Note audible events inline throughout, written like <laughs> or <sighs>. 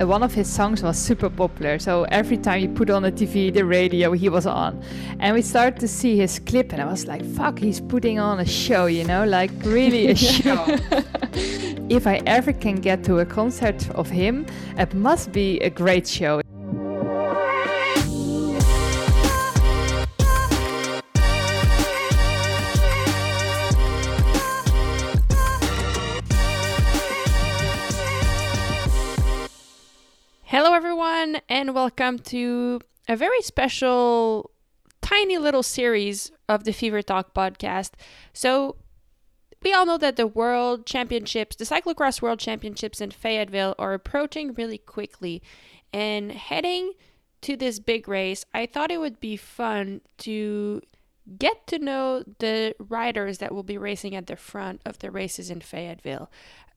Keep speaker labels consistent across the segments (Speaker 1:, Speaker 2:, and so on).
Speaker 1: Uh, one of his songs was super popular. So every time you put on the TV, the radio, he was on. And we started to see his clip, and I was like, fuck, he's putting on a show, you know, like really a <laughs> show. if I ever can get to a concert of him, it must be a great show.
Speaker 2: And welcome to a very special, tiny little series of the Fever Talk podcast. So, we all know that the World Championships, the Cyclocross World Championships in Fayetteville, are approaching really quickly. And heading to this big race, I thought it would be fun to get to know the riders that will be racing at the front of the races in Fayetteville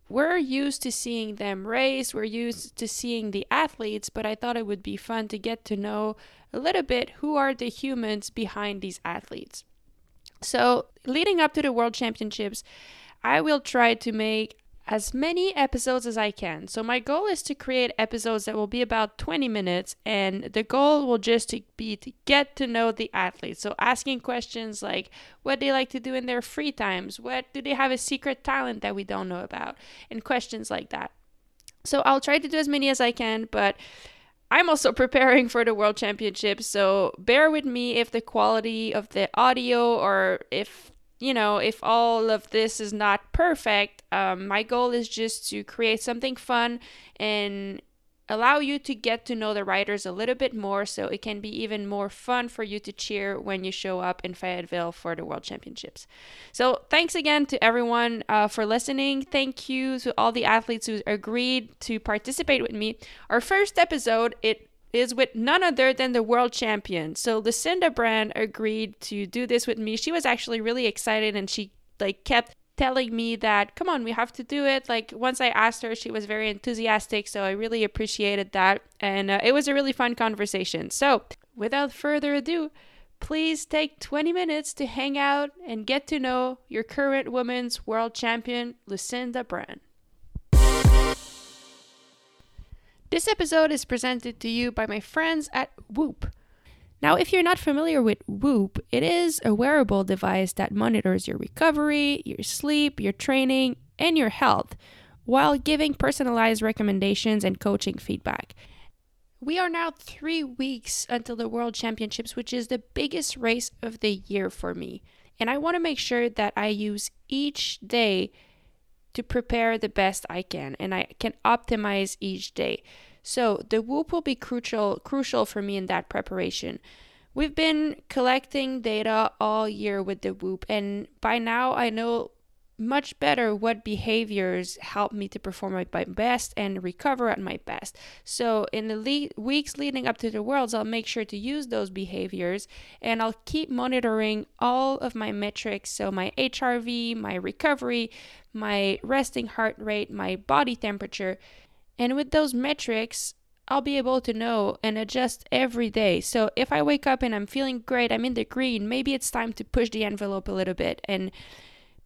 Speaker 2: we're used to seeing them race, we're used to seeing the athletes, but I thought it would be fun to get to know a little bit who are the humans behind these athletes. So, leading up to the World Championships, I will try to make as many episodes as I can. So my goal is to create episodes that will be about 20 minutes and the goal will just be to get to know the athletes. So asking questions like what they like to do in their free times, what do they have a secret talent that we don't know about and questions like that. So I'll try to do as many as I can, but I'm also <laughs> preparing for the World Championships, so bear with me if the quality of the audio or if you know, if all of this is not perfect, um, my goal is just to create something fun and allow you to get to know the riders a little bit more so it can be even more fun for you to cheer when you show up in Fayetteville for the World Championships. So, thanks again to everyone uh, for listening. Thank you to all the athletes who agreed to participate with me. Our first episode, it is with none other than the world champion. So Lucinda Brand agreed to do this with me. She was actually really excited and she like kept telling me that come on we have to do it like once i asked her she was very enthusiastic so i really appreciated that and uh, it was a really fun conversation so without further ado please take 20 minutes to hang out and get to know your current women's world champion lucinda brand This episode is presented to you by my friends at Whoop. Now, if you're not familiar with Whoop, it is a wearable device that monitors your recovery, your sleep, your training, and your health while giving personalized recommendations and coaching feedback. We are now three weeks until the World Championships, which is the biggest race of the year for me. And I want to make sure that I use each day to prepare the best I can and I can optimize each day. So the whoop will be crucial crucial for me in that preparation. We've been collecting data all year with the whoop and by now I know much better what behaviors help me to perform at my best and recover at my best. So, in the le- weeks leading up to the Worlds, I'll make sure to use those behaviors and I'll keep monitoring all of my metrics. So, my HRV, my recovery, my resting heart rate, my body temperature. And with those metrics, I'll be able to know and adjust every day. So if I wake up and I'm feeling great, I'm in the green, maybe it's time to push the envelope a little bit and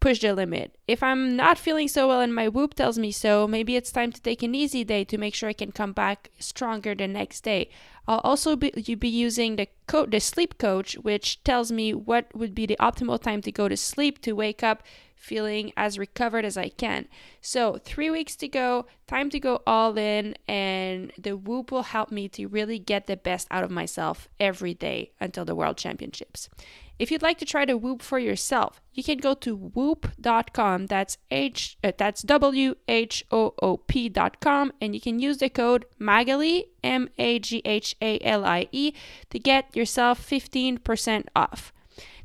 Speaker 2: push the limit. If I'm not feeling so well and my whoop tells me so, maybe it's time to take an easy day to make sure I can come back stronger the next day. I'll also be, be using the co- the sleep coach, which tells me what would be the optimal time to go to sleep to wake up feeling as recovered as I can. So, three weeks to go, time to go all in, and the Whoop will help me to really get the best out of myself every day until the World Championships. If you'd like to try the Whoop for yourself, you can go to whoop.com. That's H uh, that's W H O O P.com and you can use the code Maghalie M A G H A L I E to get yourself 15% off.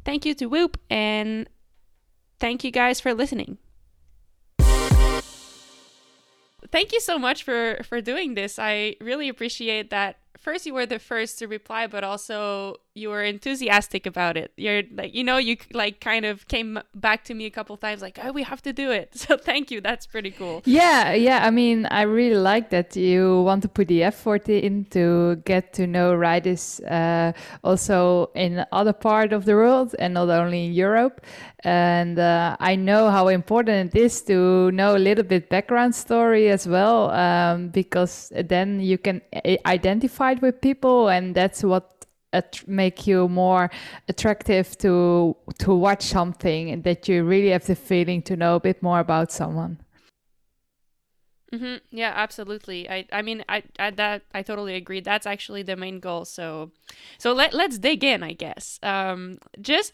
Speaker 2: Thank you to Whoop and thank you guys for listening. Thank you so much for for doing this. I really appreciate that. First, you were the first to reply, but also you were enthusiastic about it. You're like, you know, you like kind of came back to me a couple times, like, oh, we have to do it. <laughs> So thank you. That's pretty cool.
Speaker 1: Yeah, yeah. I mean, I really like that you want to put the effort in to get to know riders uh, also in other part of the world and not only in Europe. And uh, I know how important it is to know a little bit background story as well, um, because then you can identify it with people, and that's what at- make you more attractive to to watch something and that you really have the feeling to know a bit more about someone.
Speaker 2: Mm-hmm. yeah absolutely. I i mean I, I that i totally agree. That's actually the main goal so so let, let's dig in i guess. Um just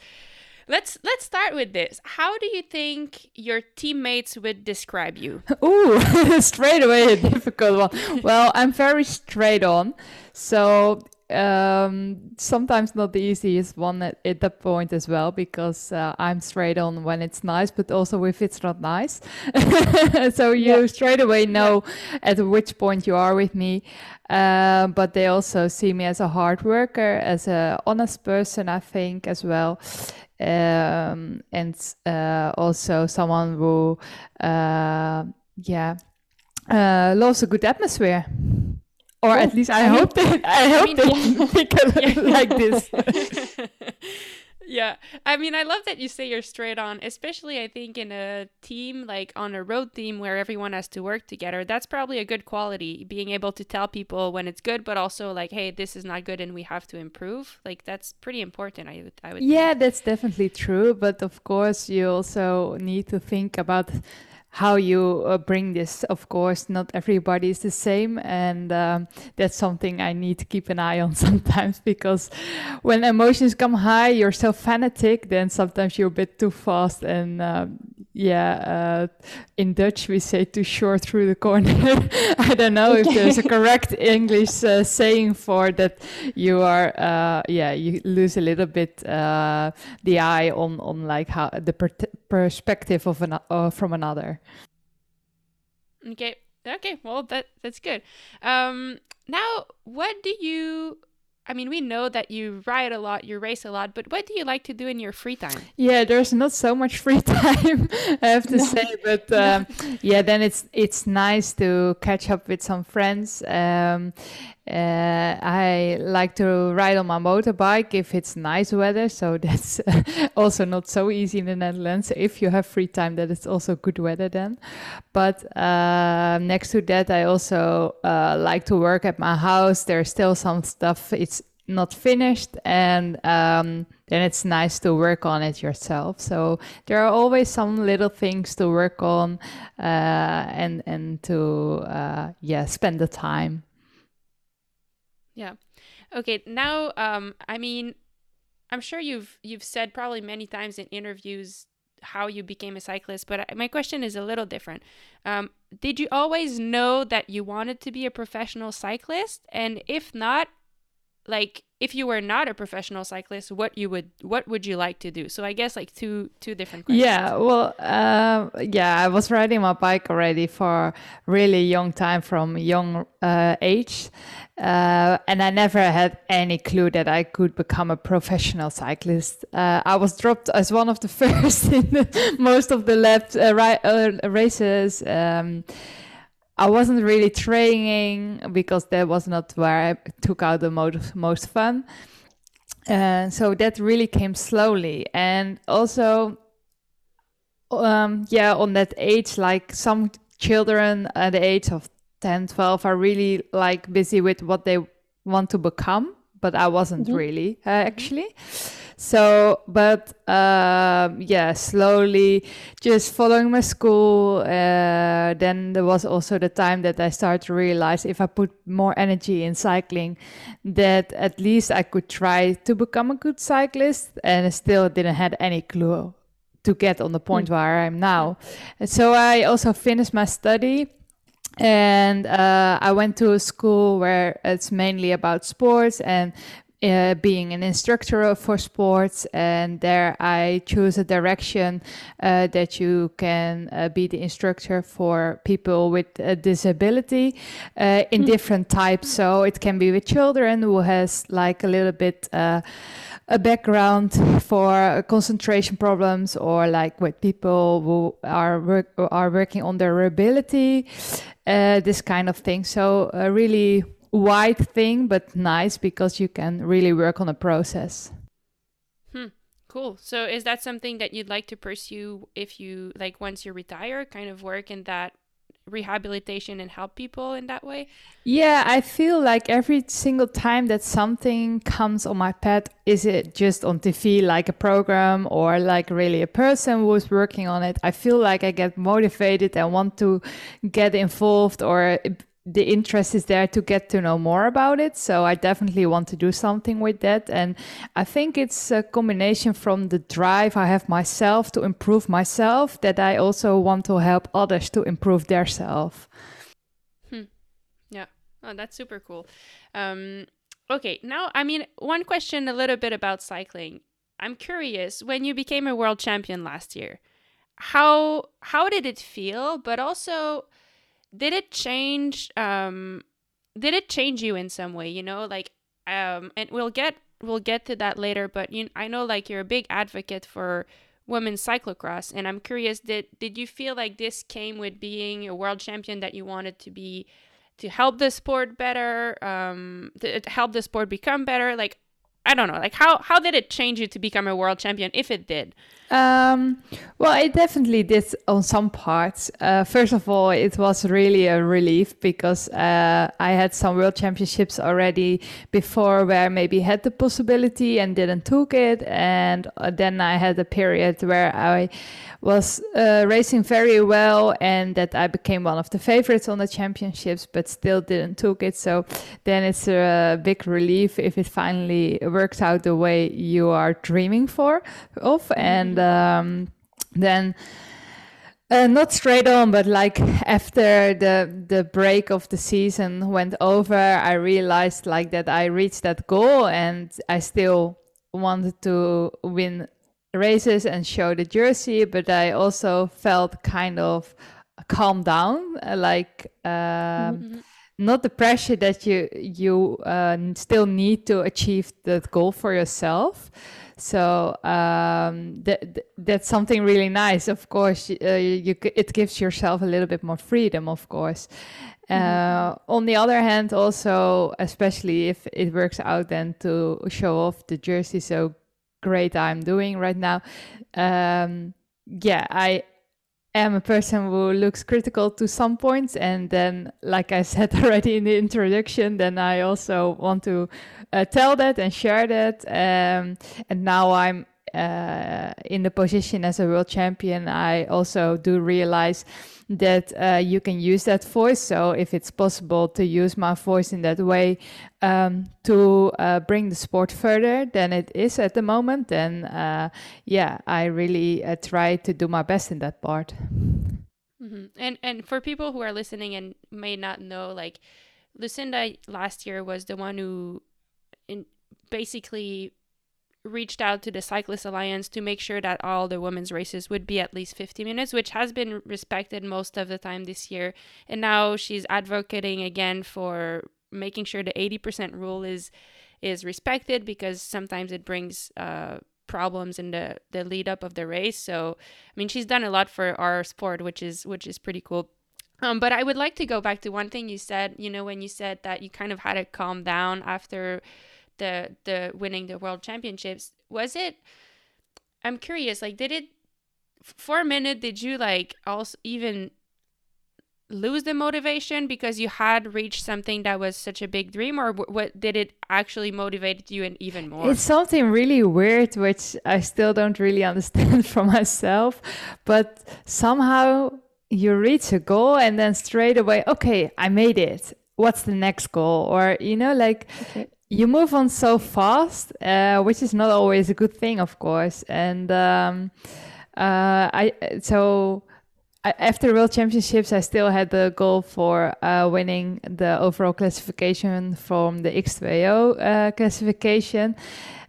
Speaker 2: Let's let's start with this. How do you think your teammates would describe you? <laughs>
Speaker 1: Ooh, <laughs> straight away a difficult one. Well, I'm very straight on. So um, sometimes not the easiest one at, at that point as well because uh, I'm straight on when it's nice, but also if it's not nice. <laughs> so you yeah. straight away know yeah. at which point you are with me. Uh, but they also see me as a hard worker, as a honest person, I think as well. Um, and uh, also someone who, uh, yeah, uh, loves a good atmosphere or oh, at least I, I hope they I hope I mean, yeah. <laughs> think <laughs> yeah. like this. <laughs>
Speaker 2: yeah, I mean, I love that you say you're straight on, especially I think in a team like on a road team where everyone has to work together. That's probably a good quality, being able to tell people when it's good, but also like, hey, this is not good and we have to improve. Like that's pretty important. I would, I would.
Speaker 1: Yeah, think. that's definitely true. But of course, you also need to think about how you uh, bring this. Of course, not everybody is the same, and um, that's something I need to keep an eye on <laughs> sometimes because when emotions come high, you're so fanatic, then sometimes you're a bit too fast. And um, yeah, uh, in Dutch we say too short through the corner. <laughs> I don't know if there's a correct English uh, saying for that. You are, uh, yeah, you lose a little bit uh, the eye on on like how the per perspective of an uh, from another.
Speaker 2: Okay. Okay. Well, that that's good. Um, now, what do you? I mean, we know that you ride a lot, you race a lot, but what do you like to do in your free time?
Speaker 1: Yeah, there's not so much free <laughs> time, I have to no. say, but <laughs> um, no. yeah, then it's it's nice to catch up with some friends. Um, uh, I like to ride on my motorbike if it's nice weather, so <laughs> that's also not so easy in the Netherlands. If you have free time, that is also good weather then. But uh, next to that, I also uh, like to work at my house. There's still some stuff it's not finished, and um, then it's nice to work on it yourself. So there are always some little things to work on, uh, and and to uh, yeah spend the time.
Speaker 2: Yeah. Okay. Now, um, I mean, I'm sure you've you've said probably many times in interviews how you became a cyclist, but my question is a little different. Um, did you always know that you wanted to be a professional cyclist? And if not, like if you were not a professional cyclist what you would what would you like to do so i guess like two two different questions
Speaker 1: yeah well uh, yeah i was riding my bike already for really young time from young uh, age uh, and I never had any clue that I could become a professional cyclist. Uh, I was dropped as one of the <laughs> first in most of the left uh, uh, races. Um, I wasn't really training because that was not where I took out the most, most fun. And so that really came slowly. And also, um, yeah, on that age, like some children at the age of 10, 12 are really like busy with what they want to become, but I wasn't mm-hmm. really uh, actually. So, but um, yeah, slowly just following my school. Uh, then there was also the time that I started to realize if I put more energy in cycling, that at least I could try to become a good cyclist. And I still didn't have any clue to get on the point mm. where I am now. And so I also finished my study and uh, I went to a school where it's mainly about sports and uh, being an instructor for sports, and there I choose a direction uh, that you can uh, be the instructor for people with a disability uh, in mm. different types. So it can be with children who has like a little bit uh, a background for concentration problems or like with people who are work, are working on their ability uh, this kind of thing so really wide thing but nice because you can really work on a process
Speaker 2: hmm cool so is that something that you'd like to pursue if you like once you retire kind of work in that rehabilitation and help people in that way?
Speaker 1: Yeah, I feel like every single time that something comes on my path, is it just on TV, like a program, or like really a person who's working on it? I feel like I get motivated and want to get involved or the interest is there to get to know more about it. So I definitely want to do something with that. And I think it's a combination from the drive I have myself to improve myself that I also want to help others to improve their self.
Speaker 2: Hmm. Yeah. Oh, that's super cool. Um, okay. Now, I mean, one question a little bit about cycling. I'm curious when you became a world champion last year, how how did it feel? But also, did it change um did it change you in some way you know like um and we'll get we'll get to that later but you i know like you're a big advocate for women's cyclocross and i'm curious did did you feel like this came with being a world champion that you wanted to be to help the sport better um to help the sport become better? Like i don't know like how how did it change you to become a world champion if it did
Speaker 1: um, well, it definitely did on some parts. Uh, first of all, it was really a relief because uh, I had some world championships already before where maybe had the possibility and didn't took it, and uh, then I had a period where I was uh, racing very well and that I became one of the favorites on the championships, but still didn't took it. So then it's a big relief if it finally works out the way you are dreaming for of and um, then uh, not straight on, but like after the the break of the season went over, I realized like that I reached that goal, and I still wanted to win races and show the jersey, but I also felt kind of calm down, like. Um, mm-hmm. Not the pressure that you you uh, still need to achieve that goal for yourself, so um, that that's something really nice. Of course, uh, you it gives yourself a little bit more freedom. Of course. Uh, mm-hmm. on the other hand, also especially if it works out, then to show off the jersey so great I'm doing right now. Um, yeah, I am a person who looks critical to some points and then like i said <laughs> already in the introduction then i also want to uh, tell that and share that um, and now i'm uh, in the position as a world champion i also do realize that uh, you can use that voice. So if it's possible to use my voice in that way um, to uh, bring the sport further than it is at the moment, then uh, yeah, I really uh, try to do my best in that part.
Speaker 2: Mm-hmm. And and for people who are listening and may not know, like Lucinda last year was the one who, in basically reached out to the Cyclist Alliance to make sure that all the women's races would be at least 50 minutes, which has been respected most of the time this year. And now she's advocating again for making sure the 80% rule is is respected because sometimes it brings uh, problems in the the lead up of the race. So I mean, she's done a lot for our sport, which is which is pretty cool. Um, but I would like to go back to one thing you said. You know, when you said that you kind of had to calm down after the the winning the world championships was it i'm curious like did it for a minute did you like also even lose the motivation because you had reached something that was such a big dream or what did it actually motivate you and even more?
Speaker 1: It's something really weird which i still don't really understand <laughs> for myself but somehow you reach a goal and then straight away okay i made it. What's the next goal? Or you know like okay you move on so fast, uh, which is not always a good thing, of course. And um, uh, I so after World Championships, I still had the goal for uh, winning the overall classification from the X2O uh, classification.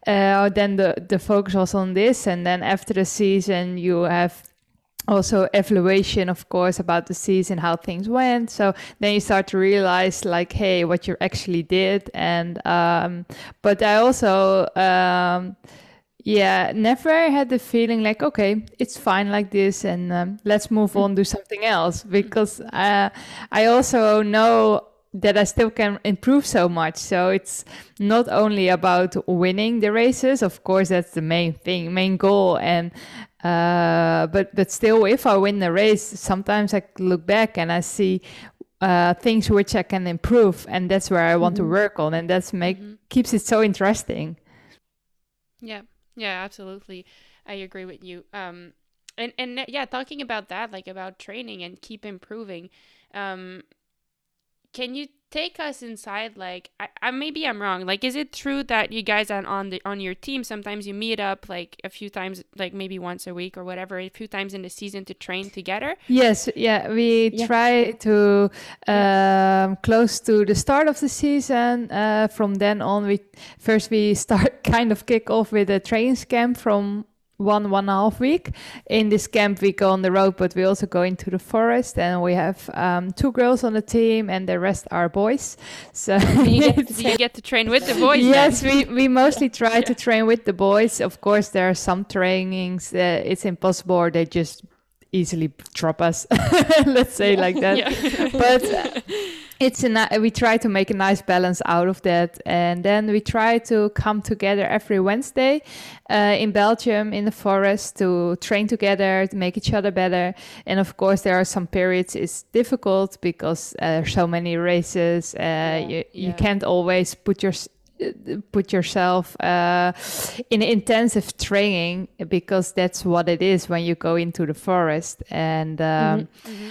Speaker 1: Uh, then the the focus was on this, and then after the season, you have also evaluation of course about the season how things went. So then you start to realize like hey what you actually did. And um but i also um yeah, never had the feeling like, okay, it's fine like this, and um, let's move on, do something else. Because uh, I also know that I still can improve so much. So it's not only about winning the races, of course, that's the main thing, main goal, and uh, but but still, if I win the race, sometimes I look back and I see uh, things which I can improve, and that's where I want mm-hmm. to work on, and that's make mm-hmm. keeps it so interesting.
Speaker 2: Yeah. Yeah, absolutely. I agree with you. Um, and and yeah, talking about that, like about training and keep improving. Um, can you take us inside? Like, I, I maybe I'm wrong. Like, is it true that you guys on on the on your team sometimes you meet up like a few times, like maybe once a week or whatever, a few times in the season to train together?
Speaker 1: Yes, yeah, we yeah. try to um, close to the start of the season. Uh, from then on, we first we start <laughs> kind of kick off with a training camp from one one and a half week. In this camp we go on the road but we also go into the forest and we have um, two girls on the team and the rest are boys.
Speaker 2: So <laughs> you get, to, you <laughs> get to train with the boys
Speaker 1: yes we, we mostly <laughs> try to train with the boys. Of course there are some trainings that it's impossible or they just easily drop us let's say like that. But uh, it's a we try to make a nice balance out of that and then we try to come together every wednesday uh, in belgium in the forest to train together to make each other better and of course there are some periods it's difficult because uh, there are so many races uh, yeah, you, you yeah. can't always put your put yourself uh, in intensive training because that's what it is when you go into the forest and um, mm-hmm. Mm-hmm.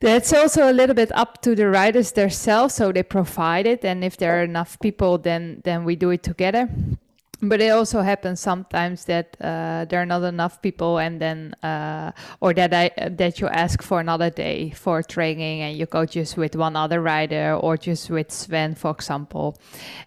Speaker 1: that's also a little bit up to the riders themselves so they provide it and if there are enough people then then we do it together but it also happens sometimes that uh, there are not enough people and then uh, or that I that you ask for another day for training and you go just with one other rider or just with Sven for example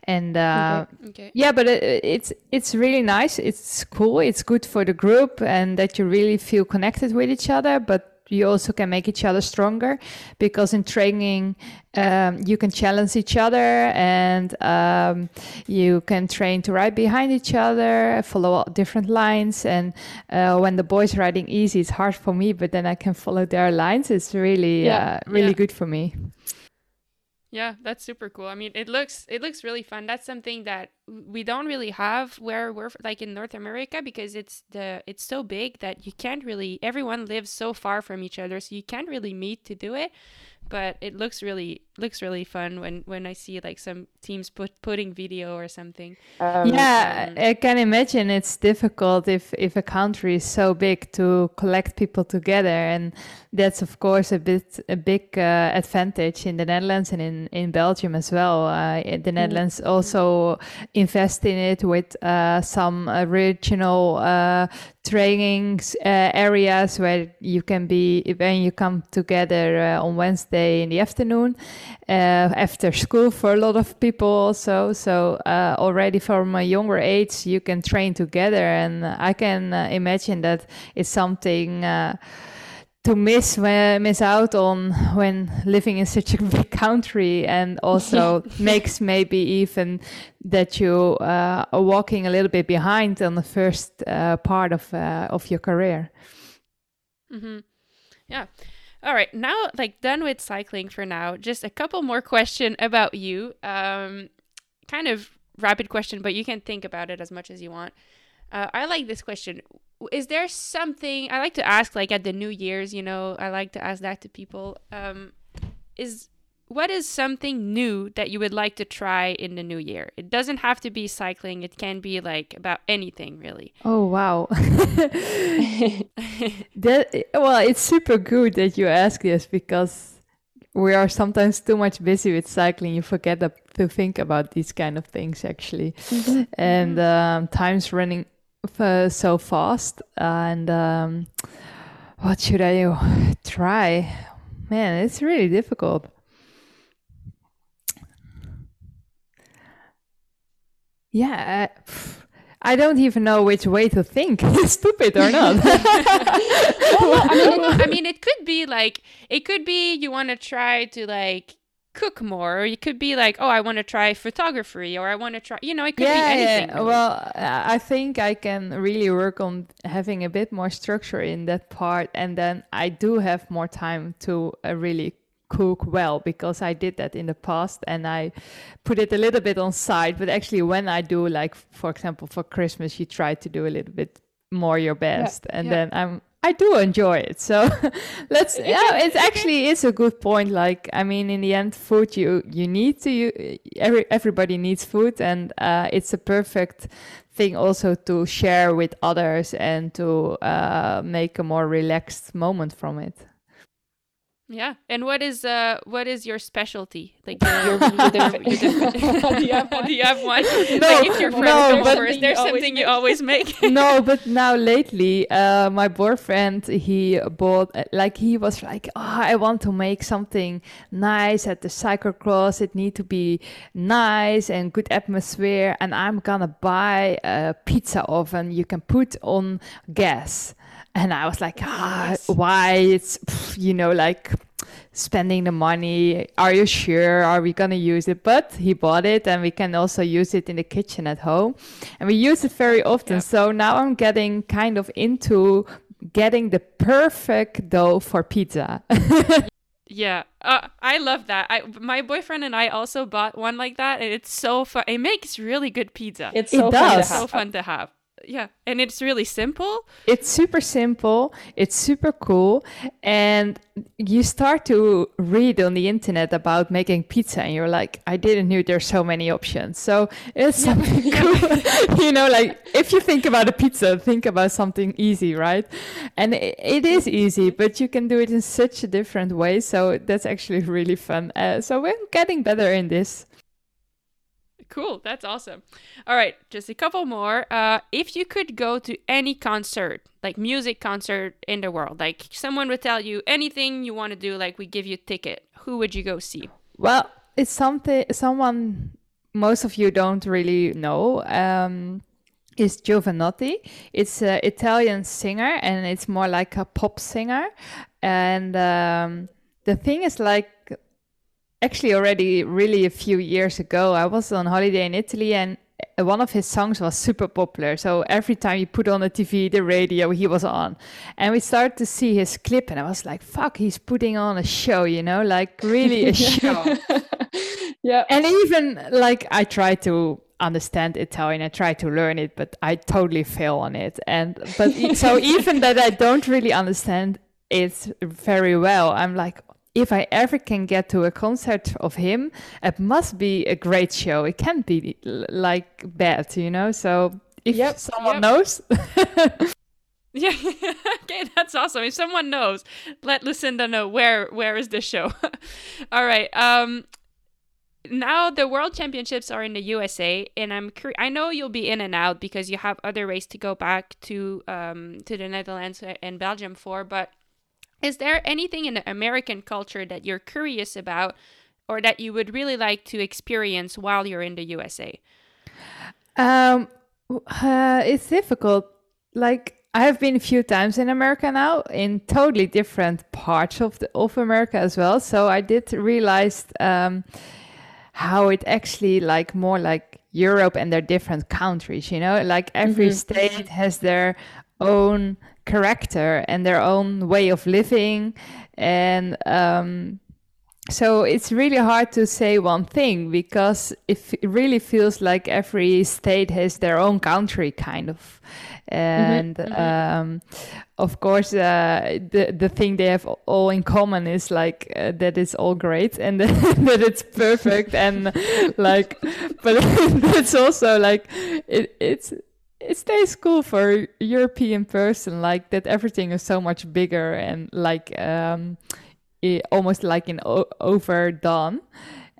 Speaker 1: and uh, okay. Okay. yeah but it, it's it's really nice it's cool it's good for the group and that you really feel connected with each other but you also can make each other stronger because in training um, you can challenge each other and um, you can train to ride behind each other follow different lines. And uh, when the boys riding easy it's hard for me but then i can follow their lines. It's really yeah, uh, really yeah. good for me
Speaker 2: yeah, that's super cool. I mean, it looks it looks really fun. That's something that we don't really have where we're like in North America because it's the it's so big that you can't really everyone lives so far from each other, so you can't really meet to do it but it looks really looks really fun when when I see like some teams put putting video or something.
Speaker 1: Um, yeah, um, I can imagine it's difficult if if a country is so big to collect people together, and that's of course a bit a big uh, advantage in the Netherlands and in in Belgium as well. Uh, the mm-hmm. Netherlands also invest in it with uh, some regional uh, trainings uh, areas where you can be when you come together uh, on Wednesday in the afternoon after school for a lot of people also. So uh, already from a younger age you can train together. And I can uh, imagine that it's something uh, to miss when, miss out on when living in such a <laughs> big country. And also <laughs> makes maybe even that you uh, are walking a little bit behind on the first uh, part of uh, of your career.
Speaker 2: Mm-hmm. yeah all right now like done with cycling for now just a couple more question about you. Um, kind of rapid question but you can think about it as much as you want. Uh, I like this question. Is there something I like to ask like at the New Year's, you know, I like to ask that to people. Um, is what is something new that you would like to try in the new year? It doesn't have to be cycling, it can be like about anything really.
Speaker 1: Oh wow. <laughs> that well, it's super good that you ask this because we are sometimes too much busy with cycling you forget to think about these kind of things actually mm-hmm. and um, time's running so fast and um, what should I try. Man, it's really difficult. Yeah, uh, I don't even know which way to think. <laughs> Stupid or not? <laughs>
Speaker 2: well, I, mean, it, <laughs> I mean, it could be like it could be you want to try to like cook more or it could be like oh i want to try photography or i want to try you know it could
Speaker 1: yeah,
Speaker 2: be anything
Speaker 1: yeah.
Speaker 2: really.
Speaker 1: well i think i can really work on having a bit more structure in that part and then i do have more time to uh, really cook well because I did that in the past and I put it a little bit on side. But actually, when I do, like for example, for Christmas, you try to do a little bit more your best, yeah, and yeah. then I'm I do enjoy it. So <laughs> let's yeah, it actually is a good point. Like I mean, in the end, food you you need to you, every everybody needs food, and uh, it's a perfect thing also to share with others and to uh, make a more relaxed moment from it.
Speaker 2: Yeah. And what is uh what is your specialty? Like <laughs> your, your, your, <laughs> <laughs> do you have one? do you have one? No, like if your friend no, comes first, there's something you always make.
Speaker 1: no, but now lately, uh, my boyfriend he bought like he was like, oh, I want to make something nice at the cyclocross. It need to be nice and good atmosphere, and I'm gonna buy a pizza oven you can put on gas and I was like, ah, why? It's you know like spending the money. Are you sure? Are we gonna use it? But he bought it, and we can also use it in the kitchen at home, and we use it very often. Yeah. So now I'm getting kind of into getting the perfect dough for pizza. <laughs>
Speaker 2: Yeah, uh, I love that. I my boyfriend and I also bought one like that, and it's so fun. It makes really good pizza.
Speaker 3: It's so it fun does.
Speaker 2: so fun to have yeah and it's really simple.
Speaker 1: It's super simple it's super cool and you start to read on the internet about making pizza and you're like i didn't know there's so many options. So it's something <laughs> cool <laughs> you know like if you think about a pizza think about something easy right? And it, it is easy but you can do it in such a different way so that's actually really fun. Uh, so we're getting better in this
Speaker 2: cool. That's awesome. All right, just a couple more. Uh, if you could go to any concert, like music concert in the world, like someone would tell you anything you want to do, like we give you a ticket, who would you go see?
Speaker 1: Well, it's something someone most of you don't really know. Um, is Jovanotti. It's an Italian singer, and it's more like a pop singer. And um, the thing is, like actually already really a few years ago. I was on holiday in Italy and uh, one of his songs was super popular. So every time you put on the TV, the radio, he was on. And we started to see his clip, and I was like, fuck, he's putting on a show, you know, like really a <laughs> show. <laughs>
Speaker 3: yeah.
Speaker 1: And even like I tried to understand Italian, I tried to learn it, but I totally fail on it. And but so <laughs> even that I don't really understand it very well, I'm like, if I ever can get to a concert of him, it must be a great show. It can't be like bad, you know. So if yep, someone yep. knows. <laughs>
Speaker 2: yeah, <laughs> okay, that's awesome. If someone knows, let Lucinda know where where is this show. <laughs> All right. Um, now the World Championships are in the USA, and I'm cur- I know you'll be in and out because you have other races to go back to um to the Netherlands and Belgium for, but is there anything in the American culture that you're curious about or that you would really like to experience while you're in the USA?
Speaker 1: Um, uh, it's difficult. Like I have been a few times in America now, in totally different parts of the of America as well. So I did realize um, how it actually like more like Europe and their different countries. You know, like every mm-hmm. state has their own character and their own way of living. And um, so it's really hard to say one thing because it really feels like every state has their own country kind of. And mm-hmm, mm-hmm. Um, of course uh, the the thing they have all in common is like uh, that it's all great and <laughs> that it's perfect and like but <laughs> it's also like it, it's it stays cool for a European person, like that everything is so much bigger and like um, it, almost like in o- overdone.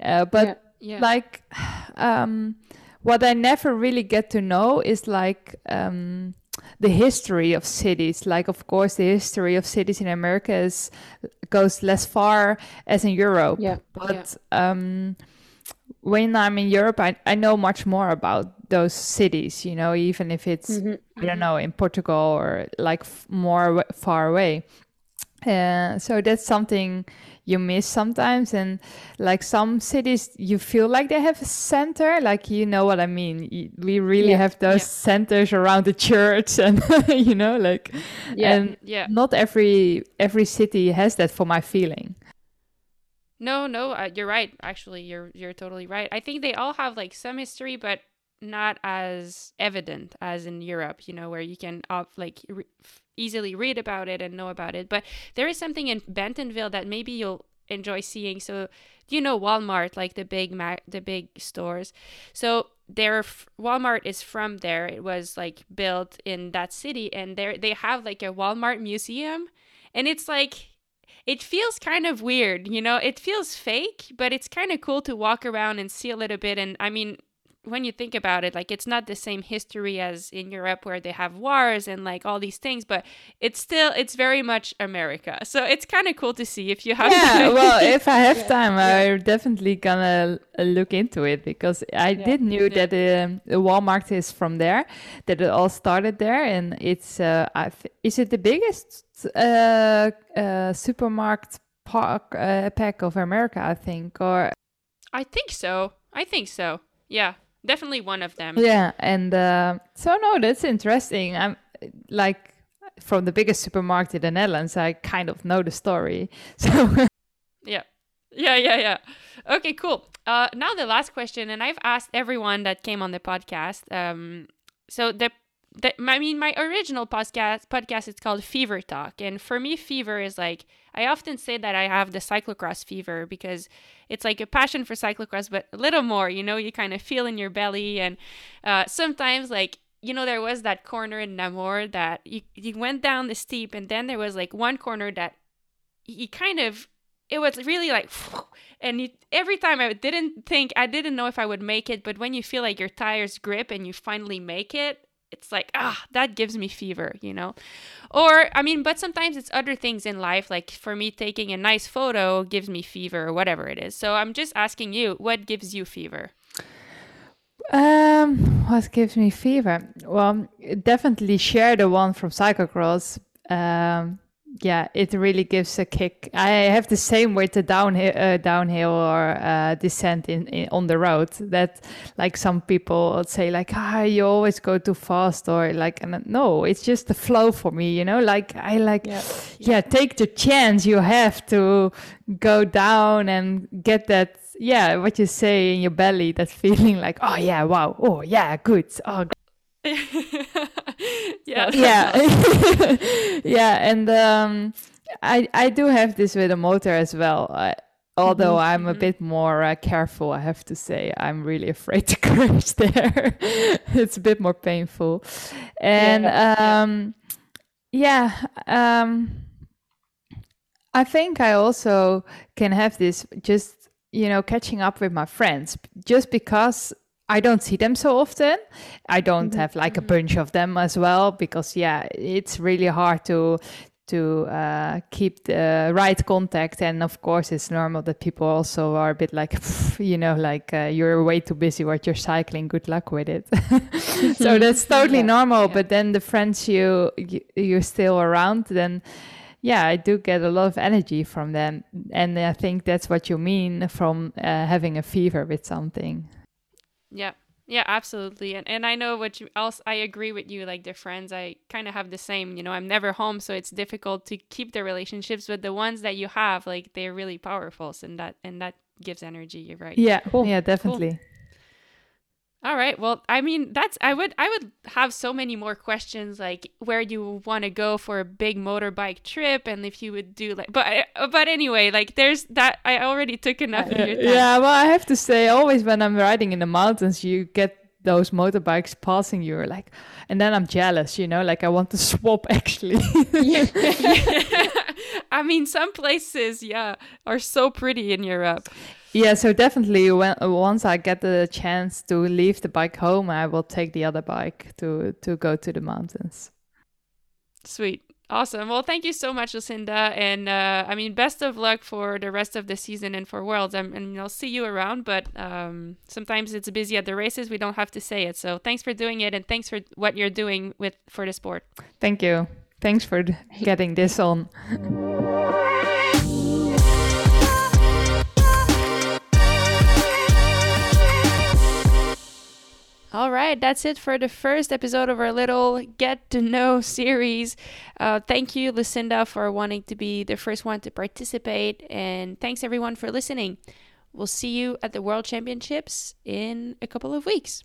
Speaker 1: Uh, but yeah, yeah. like <sighs> um, what I never really get to know is like um, the history of cities. Like, of course, the history of cities in America is goes less far as in Europe.
Speaker 3: Yeah.
Speaker 1: But um, when I'm in Europe, I, I know much more about those cities. You know, even if it's
Speaker 3: Mhm.
Speaker 1: I don't know in Portugal or like f- more w- far away. Uh, so that's something you miss sometimes, and like some cities, you feel like they have a center. Like you know what I mean. We really
Speaker 3: Yeah.
Speaker 1: have those
Speaker 2: Yeah.
Speaker 1: centers around the church, <laughs> and you know, like,
Speaker 3: Yeah.
Speaker 1: and
Speaker 2: Yeah.
Speaker 1: not every every city has that. For my feeling.
Speaker 2: No, no, uh, you're right. Actually, you're you're totally right. I think they all have like some history, but not as evident as in Europe. You know, where you can like re- easily read about it and know about it. But there is something in Bentonville that maybe you'll enjoy seeing. So, you know Walmart, like the big ma- the big stores? So their f- Walmart is from there. It was like built in that city, and there they have like a Walmart museum, and it's like it feels kind of weird, you know. It feels fake, but it's kind of cool to walk around and see a little bit. And I mean, when you think about it, like it's not the same history as in Europe where they have wars and like all these things, but it's still it's very much America. So it's kind of cool to see if you have.
Speaker 1: yeah well if i have <laughs>
Speaker 3: Yeah,
Speaker 1: time
Speaker 3: yeah.
Speaker 1: i'm definitely gonna uh, look into it because i
Speaker 3: Yeah.
Speaker 1: did knew
Speaker 2: Yeah.
Speaker 1: that um, the walmart is from there that it all started there and it's uh, I th- is it the biggest uh, uh, supermarket park uh, pack of america i think or
Speaker 2: I think so. I think so. Yeah, definitely one of them.
Speaker 1: yeah and uh, so no that's interesting i'm like from the biggest supermarket in the netherlands i kind of know the story <laughs> so
Speaker 2: Yeah. Yeah, yeah, yeah. Okay, cool. Uh, now the last question, and I've asked everyone that came on the podcast. Um, so the, the I mean, my original podcast podcast is called Fever Talk, and for me, fever is like I often say that I have the cyclocross fever because it's like a passion for cyclocross, but a little more. You know, you kind of feel in your belly, and uh, sometimes like you know there was that corner in Namur that you you went down the steep, and then there was like one corner that you kind of it was really like <sighs> and you, every time i didn't think i didn't know if i would make it but when you feel like your tires grip and you finally make it it's like ah that gives me fever you know or i mean but sometimes it's other things in life like for me taking a nice photo gives me fever or whatever it is so i'm just asking you what gives you fever
Speaker 1: Um, what gives me fever? Well, definitely share the one from cyclocross. Um, yeah, it really gives a kick. I have the same with the downhill, uh, downhill or uh, descent in, in on the road. That like some people would say like, ah, you always go too fast, or like, and, no, it's just the flow for me. You know, like I like
Speaker 3: Yeah.
Speaker 1: yeah, take the chance you have to go down and get that yeah what you say in your belly that <laughs> feeling like oh yeah wow oh yeah good oh <laughs>
Speaker 2: yeah. <laughs>
Speaker 1: Yeah. <laughs> yeah and um i i do have this with a motor as well. I, although i'm a
Speaker 2: Mhm.
Speaker 1: bit more uh, careful i have to say i'm really afraid to crash there. It's a bit more painful. And
Speaker 3: Yeah.
Speaker 1: um yeah um I think I also can have this just, you know, catching up with my friends just because I don't see them so often. I don't have like a bunch of them as well because yeah, it's really hard to to uh, keep the right contact and of course it's normal that people also are a bit like you know like uh, you're way too busy while you're cycling good luck with it <laughs> so that's totally
Speaker 3: Yeah,
Speaker 1: normal
Speaker 2: yeah.
Speaker 1: but then the friends you, you you're still around then yeah, I do get a lot of energy from them. And I think that's what you mean from uh, having a fever with something.
Speaker 2: Yeah. Yeah, absolutely. And and I know what you else I agree with you like the friends I kind of have the same, you know, I'm never home so it's difficult to keep the relationships but the ones that you have like they're really powerful so and that and that gives energy, you're right.
Speaker 1: Yeah,
Speaker 3: Cool.
Speaker 1: yeah, definitely.
Speaker 2: All right. Well, I mean, that's I would I would have so many more questions like where you want to go for a big motorbike trip and if you would do like but but anyway, like there's that I already took enough of uh,
Speaker 1: Yeah,
Speaker 2: your time.
Speaker 1: yeah, well, I have to say, always when I'm riding in the mountains, you get those motorbikes passing you, like, and then I'm jealous, you know, like I want to <laughs> swap actually. <laughs> <laughs> <laughs>
Speaker 2: I mean, some places, yeah, are so pretty in Europe.
Speaker 1: Yeah, so definitely when once I get the chance to leave the bike home, I will take the other bike to to go to the mountains.
Speaker 2: Sweet. Awesome. Well, thank you so much, Lucinda. And uh, I mean, best of luck for the rest of the season and for Worlds. I'm, and I'll see you around, but um, sometimes it's busy at the races. We don't have to say it. So thanks for doing it, and thanks for what you're doing with for the sport.
Speaker 1: Thank you. Thanks for getting this on.
Speaker 2: All right, that's it for the first episode of our little get to know series. Uh, thank you, Lucinda, for wanting to be the first one to participate. And thanks everyone for listening. We'll see you at the World Championships in a couple of weeks.